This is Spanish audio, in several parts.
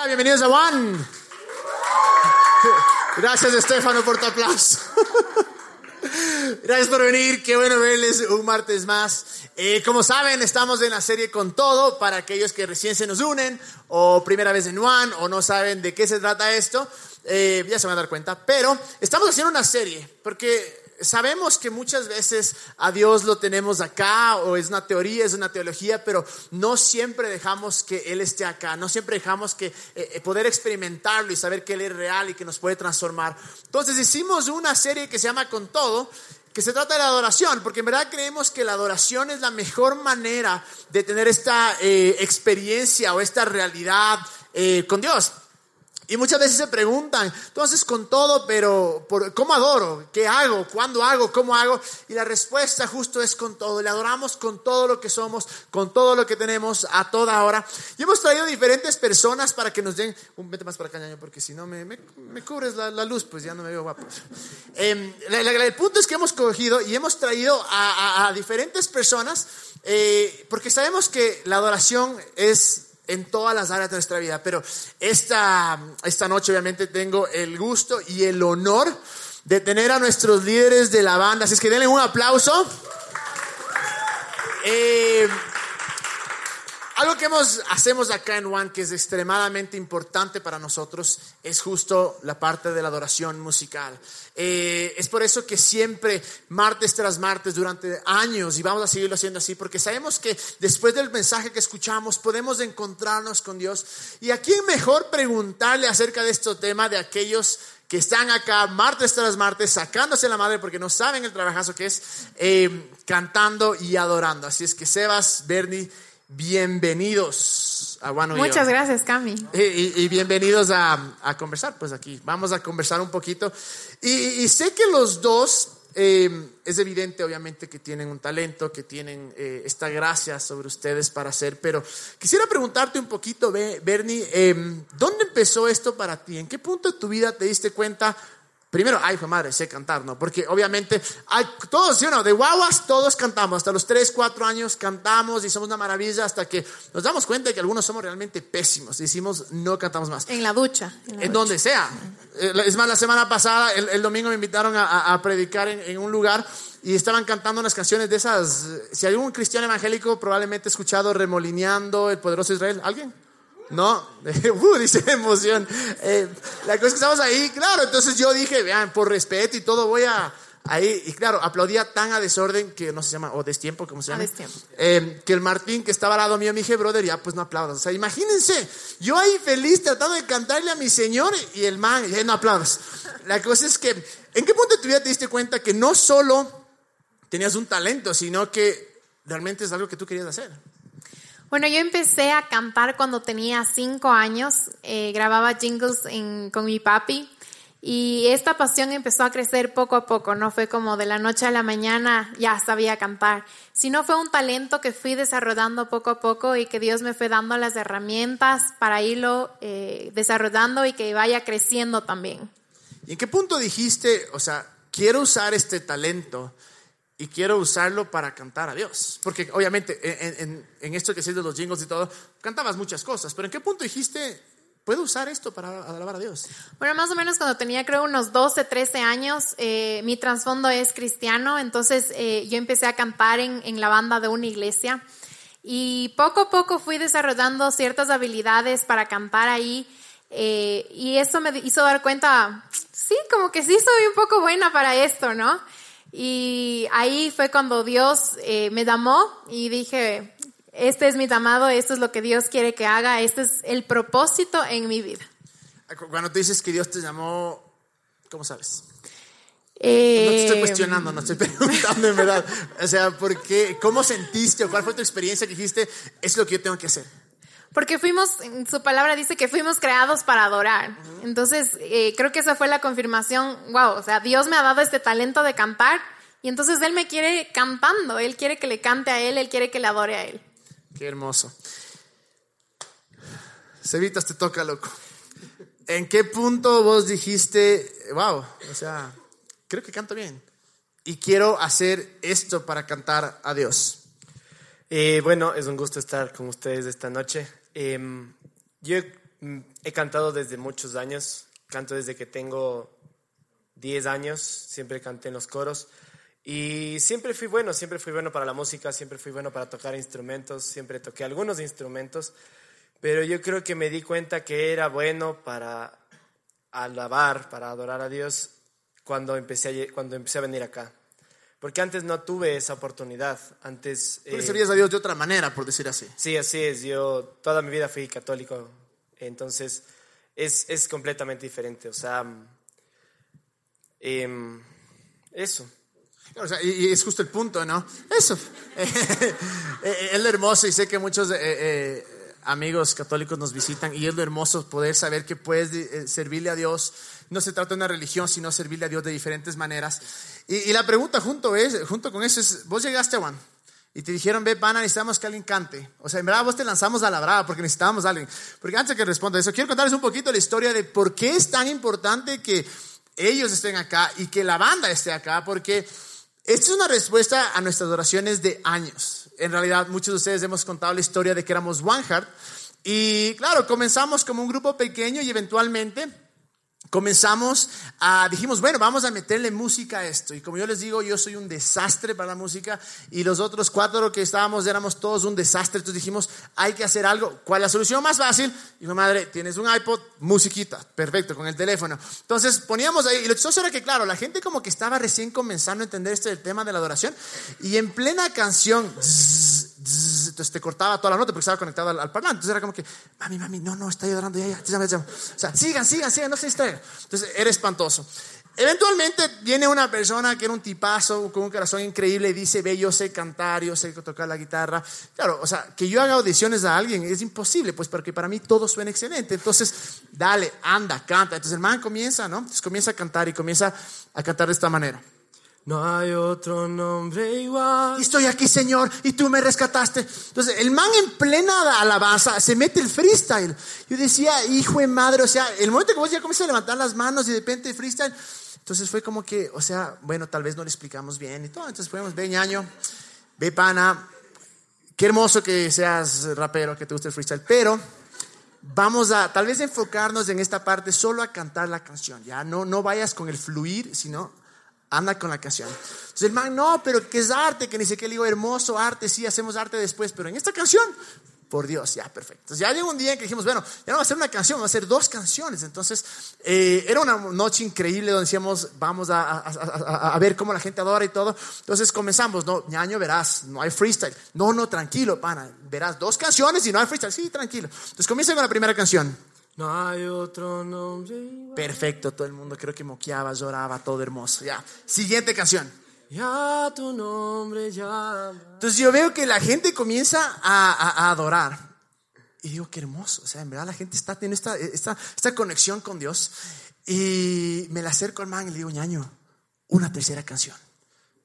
Hola, bienvenidos a One. Gracias, Estefano, por tu aplauso. Gracias por venir, qué bueno verles un martes más. Eh, como saben, estamos en la serie con todo para aquellos que recién se nos unen o primera vez en One o no saben de qué se trata esto. Eh, ya se van a dar cuenta, pero estamos haciendo una serie porque sabemos que muchas veces a Dios lo tenemos acá o es una teoría, es una teología, pero no siempre dejamos que Él esté acá, no siempre dejamos que eh, eh, poder experimentarlo y saber que Él es real y que nos puede transformar. Entonces hicimos una serie que se llama Con Todo, que se trata de adoración, porque en verdad creemos que la adoración es la mejor manera de tener esta eh, experiencia o esta realidad con Dios. Y muchas veces se preguntan, entonces con todo, pero por, ¿cómo adoro? ¿Qué hago? ¿Cuándo hago? ¿Cómo hago? Y la respuesta justo es con todo. Le adoramos con todo lo que somos, con todo lo que tenemos a toda hora. Y hemos traído diferentes personas para que nos den, un vete más para acá, porque si no me, me, cubres la, luz, pues ya no me veo guapo. Eh, el punto es que hemos cogido y hemos traído a, diferentes personas, eh, porque sabemos que la adoración es en todas las áreas de nuestra vida. Pero esta, esta noche obviamente tengo el gusto y el honor de tener a nuestros líderes de la banda. Así es que denle un aplauso. Eh, algo que hemos, hacemos acá en One que es extremadamente importante para nosotros es justo la parte de la adoración musical. Eh, es por eso que siempre, martes tras martes, durante años, y vamos a seguirlo haciendo así, porque sabemos que después del mensaje que escuchamos podemos encontrarnos con Dios. Y a quién mejor preguntarle acerca de este tema de aquellos que están acá martes tras martes sacándose la madre porque no saben el trabajazo que es eh, cantando y adorando. Así es que Sebas, Bernie, bienvenidos a One Muchas gracias, Cami. Y, bienvenidos a, a, conversar, pues aquí. Vamos a conversar un poquito. Y, sé que los dos, eh, es evidente obviamente que tienen un talento, que tienen eh, esta gracia sobre ustedes para hacer, pero quisiera preguntarte un poquito, Bernie, eh, ¿dónde empezó esto para ti? ¿En qué punto de tu vida te diste cuenta? Primero, ay, hijo madre, sé cantar, ¿no? Porque obviamente, hay, todos, ¿sí o no? De guaguas todos cantamos, hasta los 3, 4 años cantamos y somos una maravilla hasta que nos damos cuenta de que algunos somos realmente pésimos. Decimos, no cantamos más. En la ducha. En, donde sea. Eh, es más, la semana pasada, el, domingo me invitaron a, predicar en, en, un lugar y estaban cantando unas canciones de esas. Si hay un cristiano evangélico, probablemente ha escuchado Remolineando, El Poderoso Israel. ¿Alguien? No, uh, dice emoción. Eh, la cosa es que estamos ahí, claro. Entonces yo dije, vean, por respeto y todo, voy a ahí. Y claro, aplaudía tan a desorden que no se llama, o destiempo, como se llama. Eh, que el Martín, que estaba al lado mío, me dije, brother, ya pues no aplaudas. O sea, imagínense, yo ahí feliz tratando de cantarle a mi señor y el man, y no aplaudas. La cosa es que, ¿en qué punto de tu vida te diste cuenta que no solo tenías un talento, sino que realmente es algo que tú querías hacer? Bueno, yo empecé a cantar cuando tenía cinco años, eh, grababa jingles con mi papi y esta pasión empezó a crecer poco a poco, no fue como de la noche a la mañana ya sabía cantar, sino fue un talento que fui desarrollando poco a poco y que Dios me fue dando las herramientas para irlo eh, desarrollando y que vaya creciendo también. ¿Y en qué punto dijiste, o sea, quiero usar este talento? Y quiero usarlo para cantar a Dios. Porque obviamente en, esto que sé de los jingles y todo, cantabas muchas cosas, pero ¿en qué punto dijiste, puedo usar esto para alabar a Dios? Bueno, más o menos cuando tenía creo unos 12, 13 años, eh, mi trasfondo es cristiano, entonces eh, yo empecé a cantar en, en la banda de una iglesia y poco a poco fui desarrollando ciertas habilidades para cantar ahí. Eh, y eso me hizo dar cuenta, sí, como que sí soy un poco buena para esto, ¿no? Y ahí fue cuando Dios eh, me llamó y dije, este es mi llamado, esto es lo que Dios quiere que haga, este es el propósito en mi vida. Cuando tú dices que Dios te llamó, ¿cómo sabes? no te estoy eh, cuestionando, no estoy preguntando en verdad. O sea, ¿por qué, ¿cómo sentiste o cuál fue tu experiencia que dijiste, es lo que yo tengo que hacer? Porque fuimos, su palabra dice que fuimos creados para adorar. Entonces, eh, creo que esa fue la confirmación, wow, o sea, Dios me ha dado este talento de cantar y entonces Él me quiere cantando, Él quiere que le cante a Él, Él quiere que le adore a Él. Qué hermoso. Cevitas te toca, loco. ¿En qué punto vos dijiste, wow, o sea, creo que canto bien y quiero hacer esto para cantar a Dios? Eh, bueno, es un gusto estar con ustedes esta noche. Em, yo Mm, He cantado desde muchos años, canto desde que tengo 10 años, siempre canté en los coros. Y siempre fui bueno, siempre fui bueno para la música, siempre fui bueno para tocar instrumentos, siempre toqué algunos instrumentos, pero yo creo que me di cuenta que era bueno para alabar, para adorar a Dios cuando empecé a, cuando empecé a venir acá. Porque antes no tuve esa oportunidad. Antes. Tú le eh, servías a Dios de otra manera, por decir así. Sí, así es. Yo toda mi vida fui católico, entonces es, es completamente diferente. O sea, em, eso. O sea, y, y es justo el punto, ¿no? Eso. Eh, es lo hermoso y sé que muchos eh, eh, amigos católicos nos visitan y es lo hermoso poder saber que puedes eh, servirle a Dios. No se trata de una religión, sino servirle a Dios de diferentes maneras. Y, la pregunta junto, es, junto con eso es, vos llegaste a Juan y te dijeron, ve, pana, necesitamos que alguien cante. O sea, en verdad vos te lanzamos a la brava porque necesitábamos a alguien. Porque antes que responda eso, quiero contarles un poquito la historia de por qué es tan importante que ellos estén acá y que la banda esté acá, porque esta es una respuesta a nuestras oraciones de años. En realidad, muchos de ustedes hemos contado la historia de que éramos One Heart. Y claro, comenzamos como un grupo pequeño y eventualmente comenzamos a, dijimos, bueno, vamos a meterle música a esto. Y como yo les digo, yo soy un desastre para la música y los otros cuatro que estábamos éramos todos un desastre. Entonces dijimos, hay que hacer algo. ¿Cuál es la solución más fácil? Dijo, madre, tienes un iPod, musiquita, perfecto, con el teléfono. Entonces poníamos ahí, y lo chistoso era que, claro, la gente como que estaba recién comenzando a entender este del tema de la adoración y en plena canción, zzz, entonces te cortaba toda la nota porque estaba conectado al, al parlante. Entonces era como que, mami, mami, no, no, está adorando, ya, ya, ya, ya, ya. O sea, sigan, sigan, sigan, no se distraigan. Entonces era espantoso. Eventualmente viene una persona que era un tipazo con un corazón increíble y dice, ve, yo sé cantar, yo sé tocar la guitarra. Claro, o sea, que yo haga audiciones a alguien es imposible, pues porque para mí todo suena excelente. Entonces, dale, anda, canta. Entonces el man comienza, ¿no? Entonces comienza a cantar y comienza a cantar de esta manera. No hay otro nombre igual. Y estoy aquí, Señor, y tú me rescataste. Entonces, el man en plena alabanza se mete el freestyle. Yo decía, hijo de madre, o sea, el momento que vos ya comienzas a levantar las manos y de repente freestyle. Entonces fue como que, o sea, bueno, tal vez no le explicamos bien y todo. Entonces podemos, ve ñaño, ve pana, qué hermoso que seas rapero, que te guste el freestyle, pero vamos a tal vez enfocarnos en esta parte solo a cantar la canción, ya no, no vayas con el fluir, sino anda con la canción. Entonces el man, no, pero que es arte, que ni sé qué, le digo, hermoso arte, sí, hacemos arte después, pero en esta canción, por Dios, ya, perfecto. Entonces ya llegó un día en que dijimos, bueno, ya no va a ser una canción, va a ser dos canciones. Entonces eh, era una noche increíble donde decíamos, vamos a- a- a- a ver cómo la gente adora y todo. Entonces comenzamos, no, ñaño, verás, no hay freestyle. No, no, tranquilo, pana, verás dos canciones y no hay freestyle. Sí, tranquilo. Entonces comienza con la primera canción. No hay otro nombre igual. Perfecto, todo el mundo creo que moqueaba, lloraba, todo hermoso. Ya, siguiente canción. Ya tu nombre llama. Entonces yo veo que la gente comienza a, a- a adorar. Y digo, qué hermoso. O sea, en verdad la gente está teniendo esta, esta, esta conexión con Dios. Y me la acerco al man y le digo, ñaño, una tercera canción.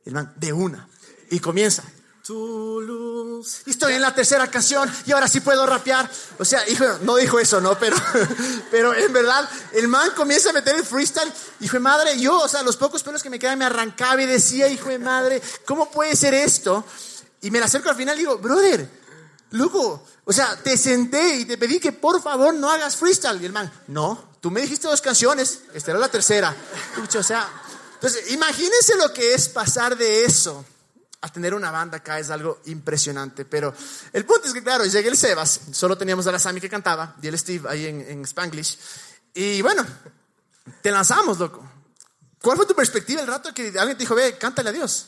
El man, de una. Y comienza. Tu luz. Y estoy en la tercera canción y ahora sí puedo rapear. O sea, hijo, no dijo eso, ¿no? Pero, pero en verdad, el man comienza a meter el freestyle. Hijo de madre, yo, o sea, los pocos pelos que me quedan me arrancaba y decía, hijo de madre, ¿cómo puede ser esto? Y me la acerco al final y digo, brother, loco, o sea, te senté y te pedí que por favor no hagas freestyle. Y el man, no, tú me dijiste dos canciones, esta era la tercera. O sea, entonces, imagínense lo que es pasar de eso a tener una banda acá es algo impresionante. Pero el punto es que, claro, llegué el Sebas, solo teníamos a la Sammy que cantaba y el Steve ahí en, en Spanglish. Y bueno, te lanzamos, loco. ¿Cuál fue tu perspectiva el rato que alguien te dijo, ve, cántale a Dios?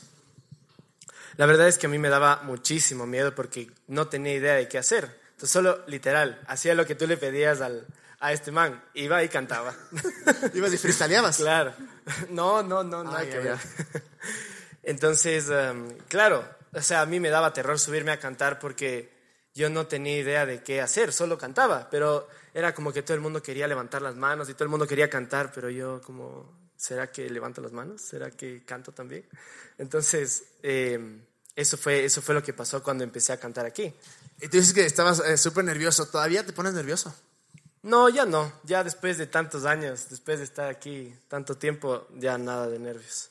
La verdad es que a mí me daba muchísimo miedo porque no tenía idea de qué hacer. Entonces solo literal, hacía lo que tú le pedías al, a este man. Iba y cantaba. Ibas y freestyleabas. claro. No, no, no, no Ah, hay ya, que ver. Entonces, em, claro, o sea, a mí me daba terror subirme a cantar porque yo no tenía idea de qué hacer, solo cantaba, pero era como que todo el mundo quería levantar las manos y todo el mundo quería cantar, pero yo como, ¿será que levanto las manos? ¿Será que canto también? Entonces, em, eso, fue, eso fue lo que pasó cuando empecé a cantar aquí. Y tú dices que estabas eh, súper nervioso. ¿Todavía te pones nervioso? No, ya no, ya después de tantos años, después de estar aquí tanto tiempo, ya nada de nervios.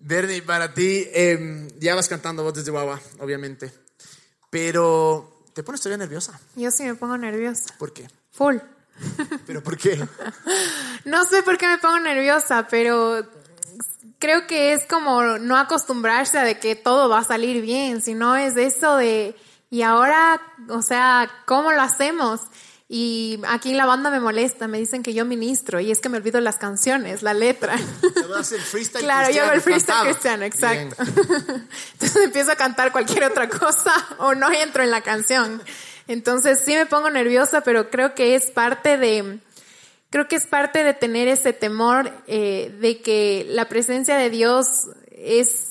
Bernie, para ti, eh, ya vas cantando vos desde Guagua, obviamente. Pero, ¿te pones todavía nerviosa? Yo sí me pongo nerviosa. ¿Por qué? Full. ¿Pero por qué? No sé por qué me pongo nerviosa, pero creo que es como no acostumbrarse a de que todo va a salir bien, sino es eso de, y ahora, o sea, ¿cómo lo hacemos? Y aquí en la banda me molesta, me dicen que yo ministro y es que me olvido las canciones, la letra. el freestyle claro, yo hago el freestyle cristiano, exacto. Entonces empiezo a cantar cualquier otra cosa o no entro en la canción. Entonces sí me pongo nerviosa, pero creo que es parte de, creo que es parte de tener ese temor eh, de que la presencia de Dios es,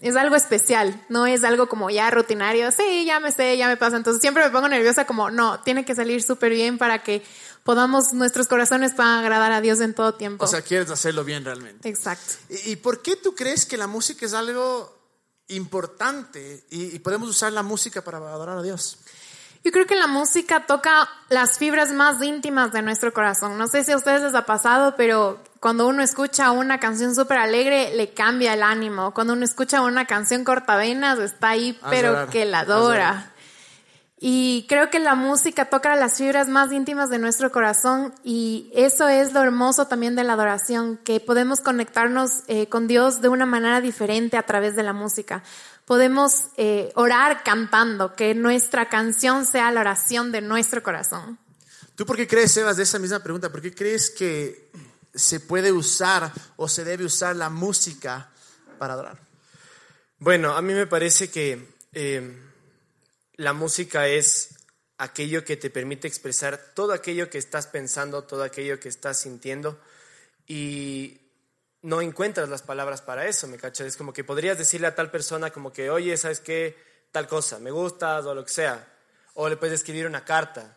es algo especial, no es algo como ya rutinario, sí, ya me sé, ya me pasa. Entonces siempre me pongo nerviosa como, no, tiene que salir súper bien para que podamos, nuestros corazones puedan agradar a Dios en todo tiempo. O sea, quieres hacerlo bien realmente. Exacto. ¿Y, y por qué tú crees que la música es algo importante y, y podemos usar la música para adorar a Dios? Yo creo que la música toca las fibras más íntimas de nuestro corazón. No sé si a ustedes les ha pasado, pero cuando uno escucha una canción súper alegre, le cambia el ánimo. Cuando uno escucha una canción cortavenas, está ahí, pero que la adora. Y creo que la música toca las fibras más íntimas de nuestro corazón y eso es lo hermoso también de la adoración, que podemos conectarnos eh, con Dios de una manera diferente a través de la música. Podemos eh, orar cantando, que nuestra canción sea la oración de nuestro corazón. ¿Tú por qué crees, Sebas, de esa misma pregunta? ¿Por qué crees que se puede usar o se debe usar la música para adorar? Bueno, a mí me parece que eh, la música es aquello que te permite expresar todo aquello que estás pensando, todo aquello que estás sintiendo y no encuentras las palabras para eso, ¿me cachas? Es como que podrías decirle a tal persona como que, oye, ¿sabes qué? Tal cosa, me gustas o lo que sea. O le puedes escribir una carta.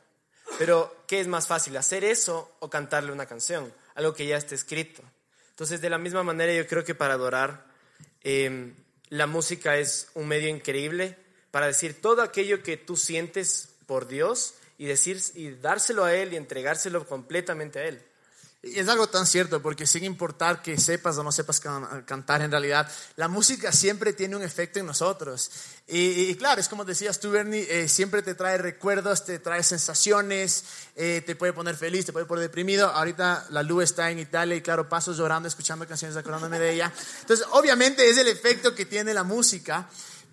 Pero, ¿qué es más fácil? ¿Hacer eso o cantarle una canción? Algo que ya está escrito. Entonces, de la misma manera, yo creo que para adorar, eh, la música es un medio increíble para decir todo aquello que tú sientes por Dios y, decir, y dárselo a Él y entregárselo completamente a Él. Y es algo tan cierto, porque sin importar que sepas o no sepas can- cantar en realidad, la música siempre tiene un efecto en nosotros. Y, claro, es como decías tú, Bernie, eh, siempre te trae recuerdos, te trae sensaciones, eh, te puede poner feliz, te puede poner deprimido. Ahorita la Lu está en Italia y claro, paso llorando, escuchando canciones, acordándome de ella. Entonces, obviamente es el efecto que tiene la música.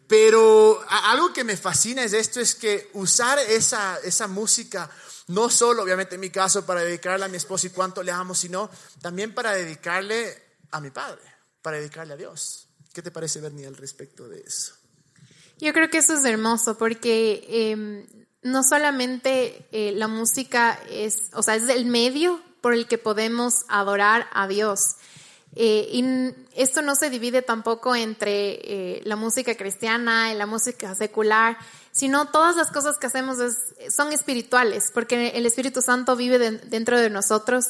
Pero algo que me fascina es esto, es que usar esa, esa música, no solo obviamente en mi caso para dedicarle a mi esposo y cuánto le amo, sino también para dedicarle a mi padre, para dedicarle a Dios. ¿Qué te parece, Bernie, al respecto de eso? Yo creo que eso es hermoso porque eh, no solamente eh, la música es, o sea, es el medio por el que podemos adorar a Dios. Eh, y esto no se divide tampoco entre eh, la música cristiana y la música secular, sino todas las cosas que hacemos es- son espirituales, porque el Espíritu Santo vive de- dentro de nosotros.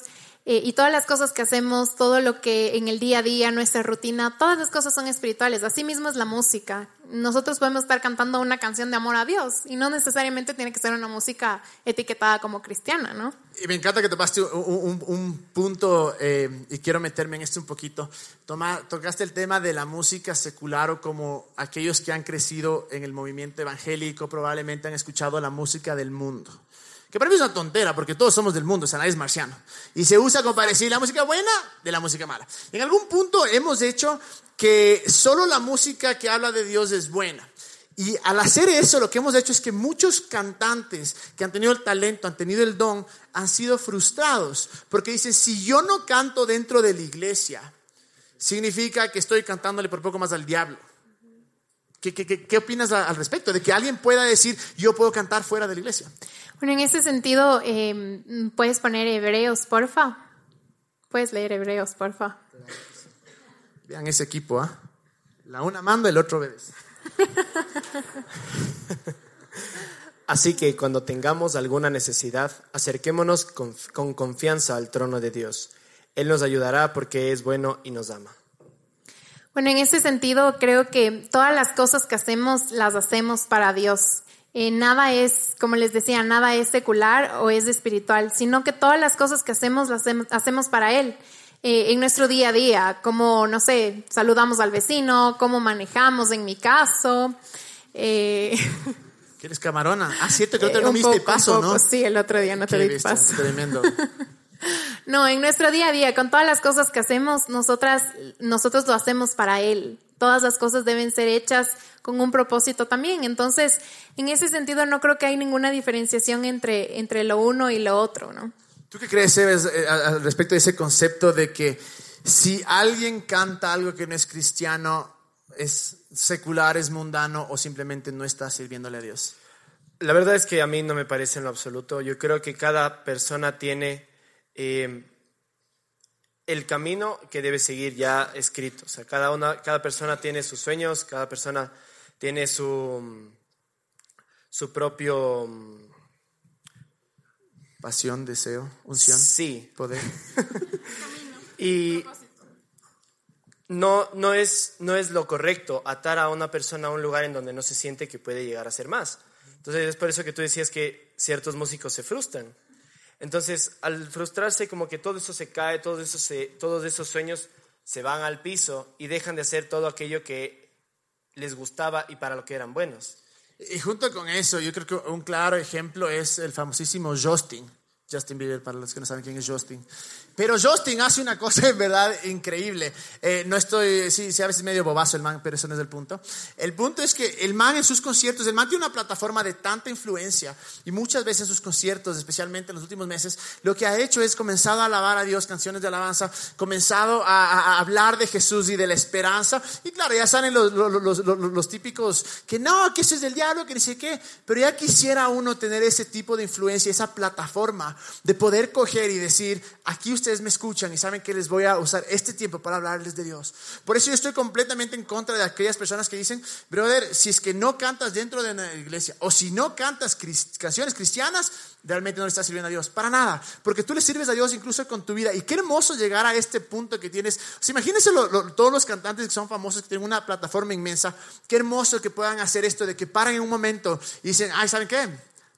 Eh, y todas las cosas que hacemos, todo lo que en el día a día, nuestra rutina, todas las cosas son espirituales. Así mismo es la música. Nosotros podemos estar cantando una canción de amor a Dios y no necesariamente tiene que ser una música etiquetada como cristiana, ¿no? Y me encanta que tomaste un, un- un punto, eh, y quiero meterme en esto un poquito. Toma- tocaste el tema de la música secular o como aquellos que han crecido en el movimiento evangélico probablemente han escuchado la música del mundo. Que para mí es una tontera, porque todos somos del mundo, o sea, es marciano. Y se usa como para decir la música buena de la música mala. En algún punto hemos hecho que solo la música que habla de Dios es buena. Y al hacer eso, lo que hemos hecho es que muchos cantantes que han tenido el talento, han tenido el don, han sido frustrados. Porque dicen, si yo no canto dentro de la iglesia, significa que estoy cantándole por poco más al diablo. ¿Qué, qué, qué- qué opinas al respecto? De que alguien pueda decir, yo puedo cantar fuera de la iglesia. Bueno, en ese sentido, eh, puedes poner Hebreos, porfa. Puedes leer Hebreos, porfa. Vean ese equipo, ¿ah? La una manda, el otro obedece. Así que cuando tengamos alguna necesidad, acerquémonos con, con confianza al trono de Dios. Él nos ayudará porque es bueno y nos ama. Bueno, en ese sentido, creo que todas las cosas que hacemos las hacemos para Dios. Eh, nada es, como les decía, nada es secular o es espiritual, sino que todas las cosas que hacemos las hacemos, para Él. Eh, en nuestro día a día, como, no sé, saludamos al vecino, cómo manejamos en mi caso. Eh, ¿Que eres camarona? Ah, cierto que Eh, otro no diste poco, un paso, poco, ¿no? Sí, el otro día no te di paso. Tremendo. No, en nuestro día a día, con todas las cosas que hacemos, nosotras, nosotros lo hacemos para Él. Todas las cosas deben ser hechas con un propósito también. Entonces, en ese sentido, no creo que hay ninguna diferenciación entre, entre lo uno y lo otro, ¿no? ¿Tú qué crees, Sebes, eh, respecto de ese concepto de que si alguien canta algo que no es cristiano, es secular, es mundano o simplemente no está sirviéndole a Dios? La verdad es que a mí no me parece en lo absoluto. Yo creo que cada persona tiene eh, el camino que debe seguir ya escrito. O sea, cada, una, cada persona tiene sus sueños, cada persona tiene su, su propio... mm, Pasión, deseo, unción, Sí, poder. Y no, no, es, no es lo correcto atar a una persona a un lugar en donde no se siente que puede llegar a ser más. Entonces es por eso que tú decías que ciertos músicos se frustran. Entonces, al frustrarse, como que todo eso se cae, todo eso todos esos sueños se van al piso y dejan de hacer todo aquello que les gustaba y para lo que eran buenos. Y junto con eso, yo creo que un claro ejemplo es el famosísimo Justin. Justin Bieber, para los que no saben quién es Justin. Pero Justin hace una cosa en verdad increíble. Eh, no estoy, sí, sí, a veces medio bobazo el man, pero eso no es el punto. El punto es que el man en sus conciertos, el man tiene una plataforma de tanta influencia y muchas veces en sus conciertos, especialmente en los últimos meses, lo que ha hecho es comenzado a alabar a Dios, canciones de alabanza, comenzado a, a- hablar de Jesús y de la esperanza. Y claro, ya salen los, los- los- los típicos que no, que eso es del diablo, que ni sé qué. Pero ya quisiera uno tener ese tipo de influencia, esa plataforma de poder coger y decir, aquí ustedes me escuchan y saben que les voy a usar este tiempo para hablarles de Dios. Por eso yo estoy completamente en contra de aquellas personas que dicen, brother, si es que no cantas dentro de una iglesia o si no cantas canciones cristianas, realmente no le estás sirviendo a Dios. Para nada. Porque tú le sirves a Dios incluso con tu vida. Y qué hermoso llegar a este punto que tienes. Imagínense todos los cantantes que son famosos, que tienen una plataforma inmensa. Qué hermoso que puedan hacer esto de que paran en un momento y dicen, ay, ¿saben qué?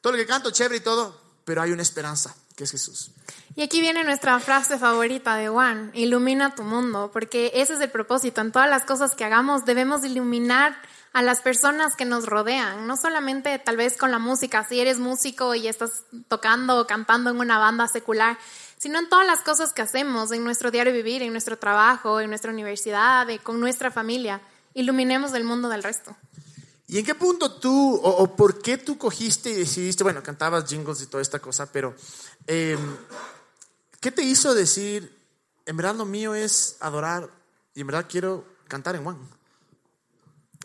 Todo lo que canto, chévere y todo, pero hay una esperanza, que es Jesús. Y aquí viene nuestra frase favorita de Juan, ilumina tu mundo, porque ese es el propósito. En todas las cosas que hagamos debemos iluminar a las personas que nos rodean, no solamente tal vez con la música, si eres músico y estás tocando o cantando en una banda secular, sino en todas las cosas que hacemos, en nuestro diario vivir, en nuestro trabajo, en nuestra universidad, eh, con nuestra familia. Iluminemos el mundo del resto. ¿Y en qué punto tú, o, o por qué tú cogiste y decidiste, bueno, cantabas jingles y toda esta cosa, pero eh, ¿qué te hizo decir, en verdad lo mío es adorar y en verdad quiero cantar en One?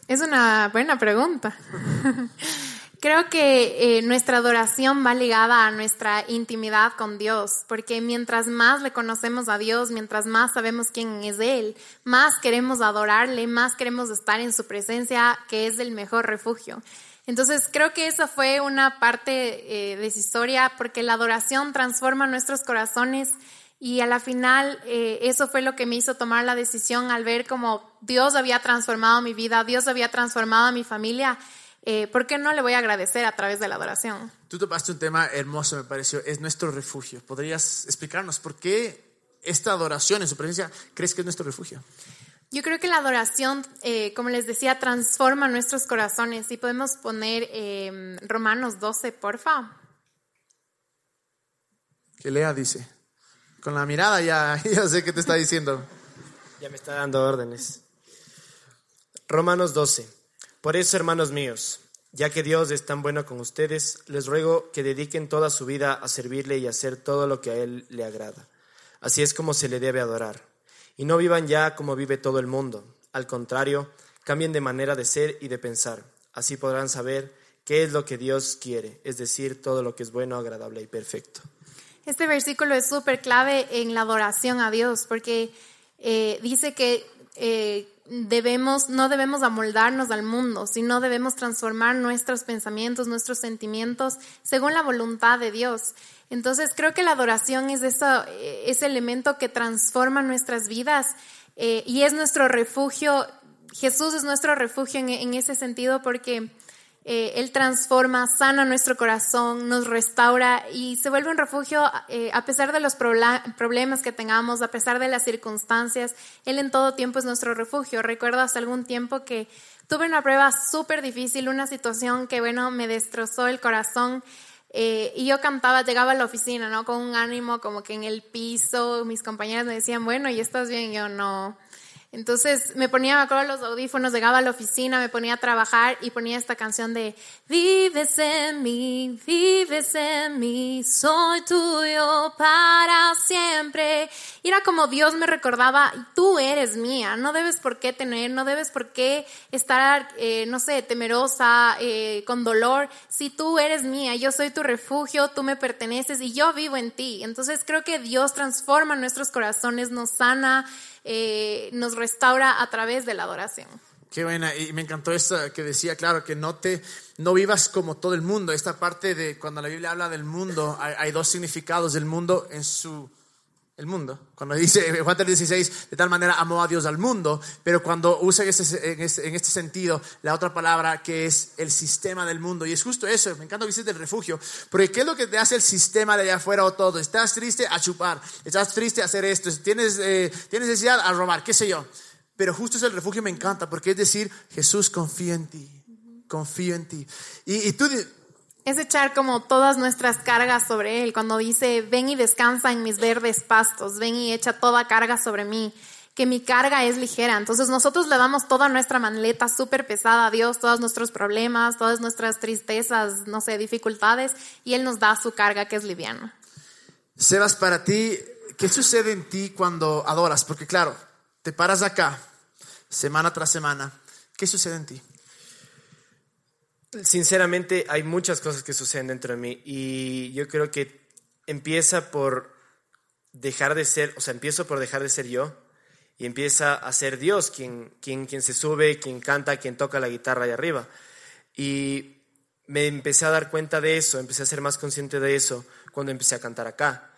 Es una buena pregunta. Creo que eh, nuestra adoración va ligada a nuestra intimidad con Dios, porque mientras más le conocemos a Dios, mientras más sabemos quién es Él, más queremos adorarle, más queremos estar en su presencia, que es el mejor refugio. Entonces creo que esa fue una parte eh, decisoria, porque la adoración transforma nuestros corazones y a la final eh, eso fue lo que me hizo tomar la decisión al ver cómo Dios había transformado mi vida, Dios había transformado a mi familia. Eh, ¿Por qué no le voy a agradecer a través de la adoración? Tú topaste un tema hermoso, me pareció, es nuestro refugio. ¿Podrías explicarnos por qué esta adoración en su presencia crees que es nuestro refugio? Yo creo que la adoración, eh, como les decía, transforma nuestros corazones. Y podemos poner eh, Romanos 12, porfa. Que Lea dice. Con la mirada ya, ya sé qué te está diciendo. Ya me está dando órdenes. Romanos 12. Por eso, hermanos míos, ya que Dios es tan bueno con ustedes, les ruego que dediquen toda su vida a servirle y hacer todo lo que a Él le agrada. Así es como se le debe adorar. Y no vivan ya como vive todo el mundo. Al contrario, cambien de manera de ser y de pensar. Así podrán saber qué es lo que Dios quiere, es decir, todo lo que es bueno, agradable y perfecto. Este versículo es súper clave en la adoración a Dios porque eh, dice que eh, debemos, no debemos amoldarnos al mundo, sino debemos transformar nuestros pensamientos, nuestros sentimientos según la voluntad de Dios. Entonces creo que la adoración es eso, eh, ese elemento que transforma nuestras vidas eh, y es nuestro refugio. Jesús es nuestro refugio en, en ese sentido porque eh, Él transforma, sana nuestro corazón, nos restaura y se vuelve un refugio eh, a pesar de los problemas que tengamos, a pesar de las circunstancias. Él en todo tiempo es nuestro refugio. Recuerdo hace algún tiempo que Tuve una prueba súper difícil, una situación que, bueno, me destrozó el corazón. Eh, y yo cantaba, llegaba a la oficina, ¿no? Con un ánimo como que en el piso, mis compañeras me decían, bueno, ¿y estás bien? Yo no. Entonces me ponía, me acuerdo, los audífonos, llegaba a la oficina, me ponía a trabajar y ponía esta canción de Vives en mí, vives en mí, soy tuyo para siempre. Y era como Dios me recordaba, tú eres mía, no debes por qué tener, no debes por qué estar, eh, no sé, temerosa, eh, con dolor. Si tú eres mía, yo soy tu refugio, tú me perteneces y yo vivo en ti. Entonces creo que Dios transforma nuestros corazones, nos sana eh, nos restaura a través de la adoración. Qué buena, y me encantó esto que decía, claro, que no te, no vivas como todo el mundo. Esta parte de cuando la Biblia habla del mundo, hay, dos significados del mundo en su, el mundo. Cuando dice Juan 3:16, de tal manera amó a Dios al mundo, pero cuando usa en este, en, este, en sentido la otra palabra que es el sistema del mundo, y es justo eso, me encanta que dices del refugio, porque ¿qué es lo que te hace el sistema de allá afuera o todo? Estás triste a chupar, estás triste a hacer esto, tienes, eh, tienes necesidad a robar, qué sé yo. Pero justo es el refugio, me encanta, porque es decir, Jesús confía en ti, confío en ti. Y, y tú es echar como todas nuestras cargas sobre Él. Cuando dice, ven y descansa en mis verdes pastos, ven y echa toda carga sobre mí, que mi carga es ligera. Entonces nosotros le damos toda nuestra maleta súper pesada a Dios, todos nuestros problemas, todas nuestras tristezas, no sé, dificultades, y Él nos da su carga que es liviana. Sebas, para ti, ¿qué sucede en ti cuando adoras? Porque claro, te paras acá, semana tras semana, ¿qué sucede en ti? Sinceramente, hay muchas cosas que suceden dentro de mí y yo creo que empieza por dejar de ser, o sea, empiezo por dejar de ser yo y empieza a ser Dios quien, quien, quien se sube, quien canta, quien toca la guitarra ahí arriba. Y me empecé a dar cuenta de eso, empecé a ser más consciente de eso cuando empecé a cantar acá.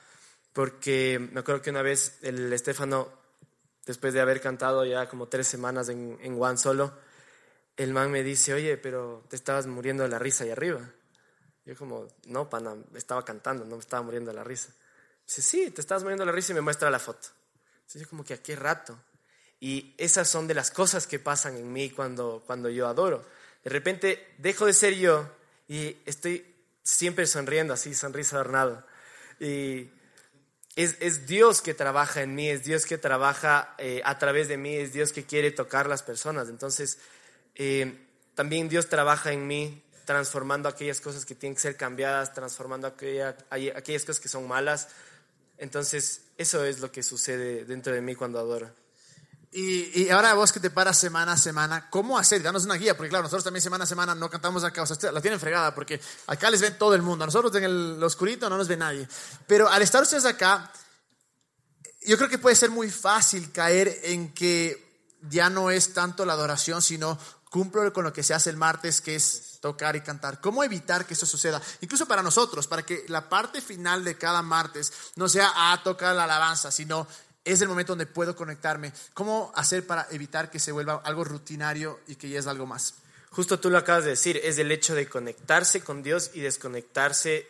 Porque me acuerdo que una vez el Estefano, después de haber cantado ya como tres semanas en, en One Solo, el man me dice, oye, pero te estabas muriendo de la risa ahí arriba. Yo como, no, pana, estaba cantando, no me estaba muriendo de la risa. Dice, sí, te estabas muriendo de la risa y me muestra la foto. Entonces yo como que a qué rato. Y esas son de las cosas que pasan en mí cuando, cuando yo adoro. De repente dejo de ser yo y estoy siempre sonriendo así, sonrisa adornado. Y es, es, Dios que trabaja en mí, es Dios que trabaja eh, a través de mí, es Dios que quiere tocar las personas. Entonces, eh, también Dios trabaja en mí transformando aquellas cosas que tienen que ser cambiadas, transformando aquellas cosas que son malas. Entonces, eso es lo que sucede dentro de mí cuando adoro. Y, ahora vos que te paras semana a semana, ¿cómo hacer? Danos una guía, porque claro, nosotros también semana a semana no cantamos acá, o sea, la tienen fregada, porque acá les ven todo el mundo, a nosotros en el oscurito no nos ve nadie. Pero al estar ustedes acá, yo creo que puede ser muy fácil caer en que ya no es tanto la adoración, sino cumplo con lo que se hace el martes, que es tocar y cantar. ¿Cómo evitar que eso suceda? Incluso para nosotros, para que la parte final de cada martes no sea ah, tocar la alabanza, sino es el momento donde puedo conectarme. ¿Cómo hacer para evitar que se vuelva algo rutinario y que ya es algo más? Justo tú lo acabas de decir, es el hecho de conectarse con Dios y desconectarse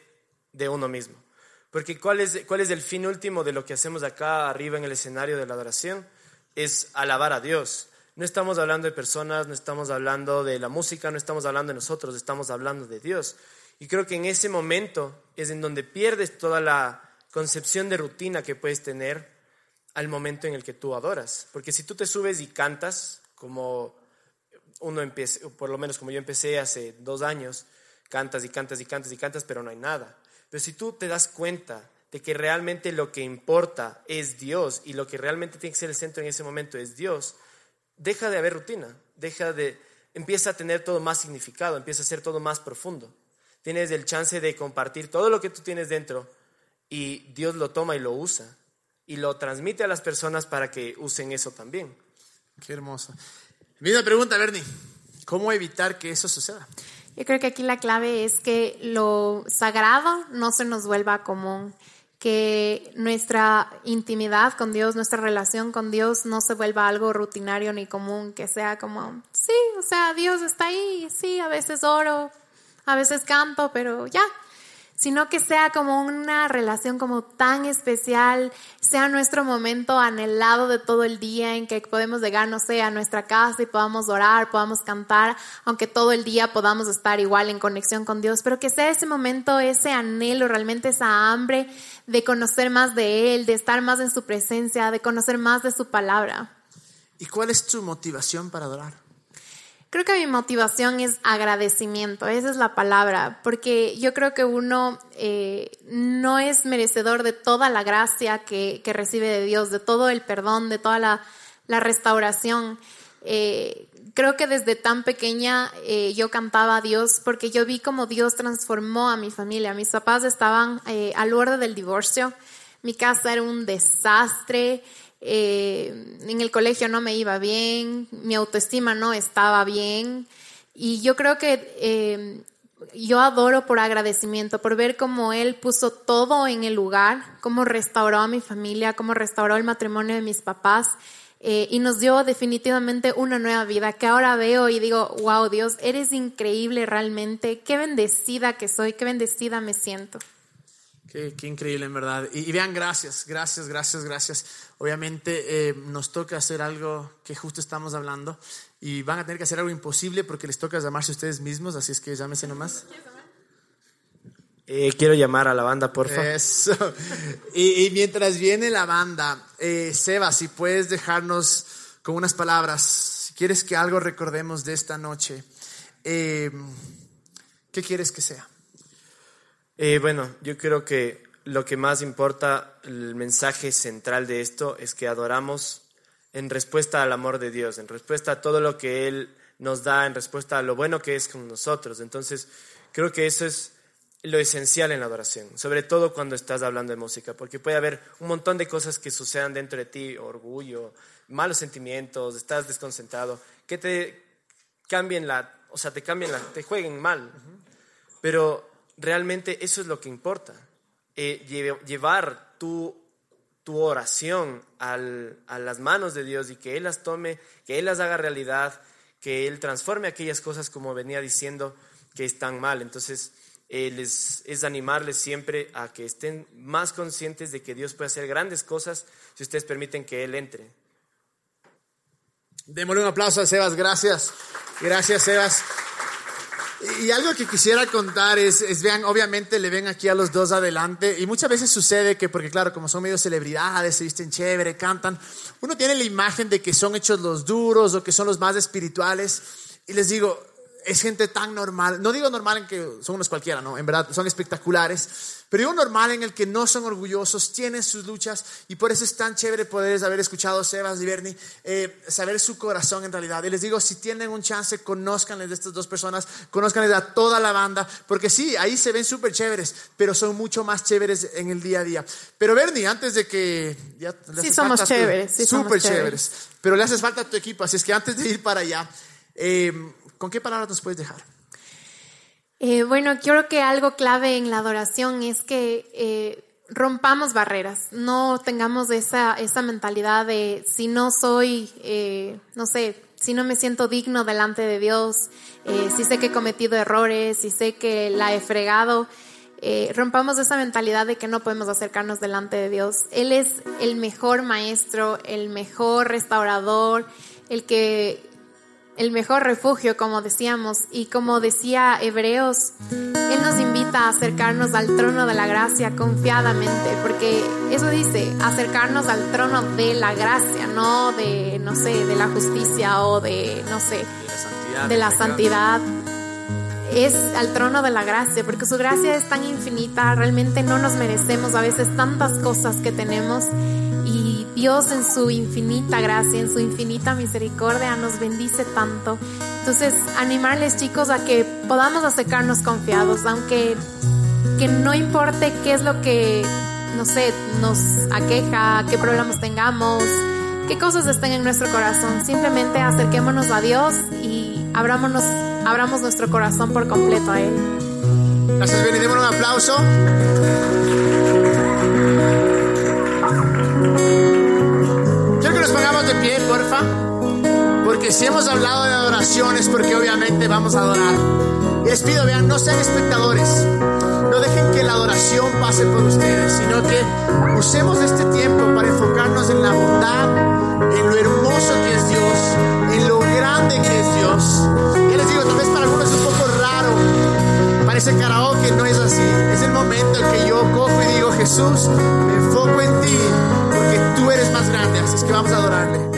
de uno mismo. Porque ¿cuál es, cuál es el fin último de lo que hacemos acá arriba en el escenario de la adoración? Es alabar a Dios no estamos hablando de personas, no estamos hablando de la música, no estamos hablando de nosotros, estamos hablando de Dios. Y creo que en ese momento es en donde pierdes toda la concepción de rutina que puedes tener al momento en el que tú adoras. Porque si tú te subes y cantas, como uno empieza, por lo menos como yo empecé hace dos años, cantas y cantas y cantas y cantas, pero no hay nada. Pero si tú te das cuenta de que realmente lo que importa es Dios y lo que realmente tiene que ser el centro en ese momento es Dios, deja de haber rutina, deja de, empieza a tener todo más significado, empieza a ser todo más profundo. Tienes el chance de compartir todo lo que tú tienes dentro y Dios lo toma y lo usa y lo transmite a las personas para que usen eso también. Qué hermoso. Misma pregunta, Bernie. ¿Cómo evitar que eso suceda? Yo creo que aquí la clave es que lo sagrado no se nos vuelva común que nuestra intimidad con Dios, nuestra relación con Dios no se vuelva algo rutinario ni común, que sea como, sí, o sea, Dios está ahí, sí, a veces oro, a veces canto, pero ya, sino que sea como una relación como tan especial, sea nuestro momento anhelado de todo el día en que podemos llegar, no sé, a nuestra casa y podamos orar, podamos cantar, aunque todo el día podamos estar igual en conexión con Dios, pero que sea ese momento, ese anhelo, realmente esa hambre de conocer más de Él, de estar más en su presencia, de conocer más de su palabra. ¿Y cuál es tu motivación para adorar? Creo que mi motivación es agradecimiento, esa es la palabra, porque yo creo que uno eh, no es merecedor de toda la gracia que, recibe de Dios, de todo el perdón, de toda la, restauración. Eh, creo que desde tan pequeña eh, yo cantaba a Dios porque yo vi cómo Dios transformó a mi familia. Mis papás estaban al borde del divorcio, mi casa era un desastre. Eh, en el colegio no me iba bien, mi autoestima no estaba bien y yo creo que eh, yo adoro por agradecimiento, por ver cómo Él puso todo en el lugar, cómo restauró a mi familia, cómo restauró el matrimonio de mis papás. Eh, y nos dio definitivamente una nueva vida que ahora veo y digo, wow, Dios, eres increíble realmente, qué bendecida que soy, qué bendecida me siento. Qué, increíble, en verdad. Y, vean, gracias, gracias, gracias, gracias. Obviamente eh, nos toca hacer algo que justo estamos hablando y van a tener que hacer algo imposible porque les toca llamarse ustedes mismos, así es que llámese nomás. Eh, quiero llamar a la banda, por favor. Eso. Y, mientras viene la banda, eh, Seba, si puedes dejarnos con unas palabras, si quieres que algo recordemos de esta noche, ¿qué quieres que sea? Eh, bueno, yo creo que lo que más importa, el mensaje central de esto es que adoramos en respuesta al amor de Dios, en respuesta a todo lo que Él nos da, en respuesta a lo bueno que es con nosotros. Entonces, creo que eso es lo esencial en la adoración, sobre todo cuando estás hablando de música, porque puede haber un montón de cosas que sucedan dentro de ti, orgullo, malos sentimientos, estás desconcentrado, que te cambien la, o sea, te cambien la, te jueguen mal. Pero realmente eso es lo que importa. Eh, llevar tu, tu oración a las manos de Dios y que Él las tome, que Él las haga realidad, que Él transforme aquellas cosas como venía diciendo que están mal. Entonces, eh, es animarles siempre a que estén más conscientes de que Dios puede hacer grandes cosas si ustedes permiten que Él entre. Démosle un aplauso a Sebas, gracias. Gracias, Sebas. Y algo que quisiera contar es, vean, obviamente le ven aquí a los dos adelante y muchas veces sucede que, porque claro, como son medio celebridades, se visten chévere, cantan, uno tiene la imagen de que son hechos los duros o que son los más espirituales y les digo, es gente tan normal, no digo normal en que son unos cualquiera, no, en verdad son espectaculares, pero digo normal en el que no son orgullosos, tienen sus luchas y por eso es tan chévere poder haber escuchado a Sebas y Bernie, eh, saber su corazón en realidad. Y les digo, si tienen un chance, conózcanles de estas dos personas, conózcanles a toda la banda, porque sí, ahí se ven súper chéveres, pero son mucho más chéveres en el día a día. Pero Bernie, antes de que... Ya sí, somos chéveres. Sí, súper chéveres. Pero le haces falta a tu equipo, así es que antes de ir para allá, eh, ¿con qué palabras nos puedes dejar? Eh, bueno, creo que algo clave en la adoración es que eh, rompamos barreras, no tengamos esa, esa mentalidad de si no soy, eh, no sé, si no me siento digno delante de Dios, si sé que he cometido errores, si sé que la he fregado. rompamos esa mentalidad de que no podemos acercarnos delante de Dios. Él es el mejor maestro, el mejor restaurador, el que el mejor refugio, como decíamos, y como decía Hebreos, Él nos invita a acercarnos al trono de la gracia confiadamente, porque eso dice, acercarnos al trono de la gracia, no de, no sé, de la justicia o de, no sé, de la santidad. Es al trono de la gracia, porque su gracia es tan infinita, realmente no nos merecemos a veces tantas cosas que tenemos y Dios en su infinita gracia, en su infinita misericordia nos bendice tanto. Entonces, animarles chicos a que podamos acercarnos confiados, aunque que no importe qué es lo que, no sé, nos aqueja, qué problemas tengamos, qué cosas estén en nuestro corazón. Simplemente acerquémonos a Dios y abrámonos, abramos nuestro corazón por completo a Él. Gracias, Benny. un aplauso. Porque si hemos hablado de adoraciones, porque obviamente vamos a adorar. Les pido, vean, no sean espectadores. No dejen que la presión pase por ustedes, sino que usemos este tiempo para enfocarnos en la bondad, en lo hermoso que es Dios, en lo grande que es Dios. Ya les digo, tal vez para algunos es un poco raro, parece karaoke, no es así. Es el momento en que yo cojo y digo, Jesús, me enfoco en ti, porque tú eres más grande, así es que vamos a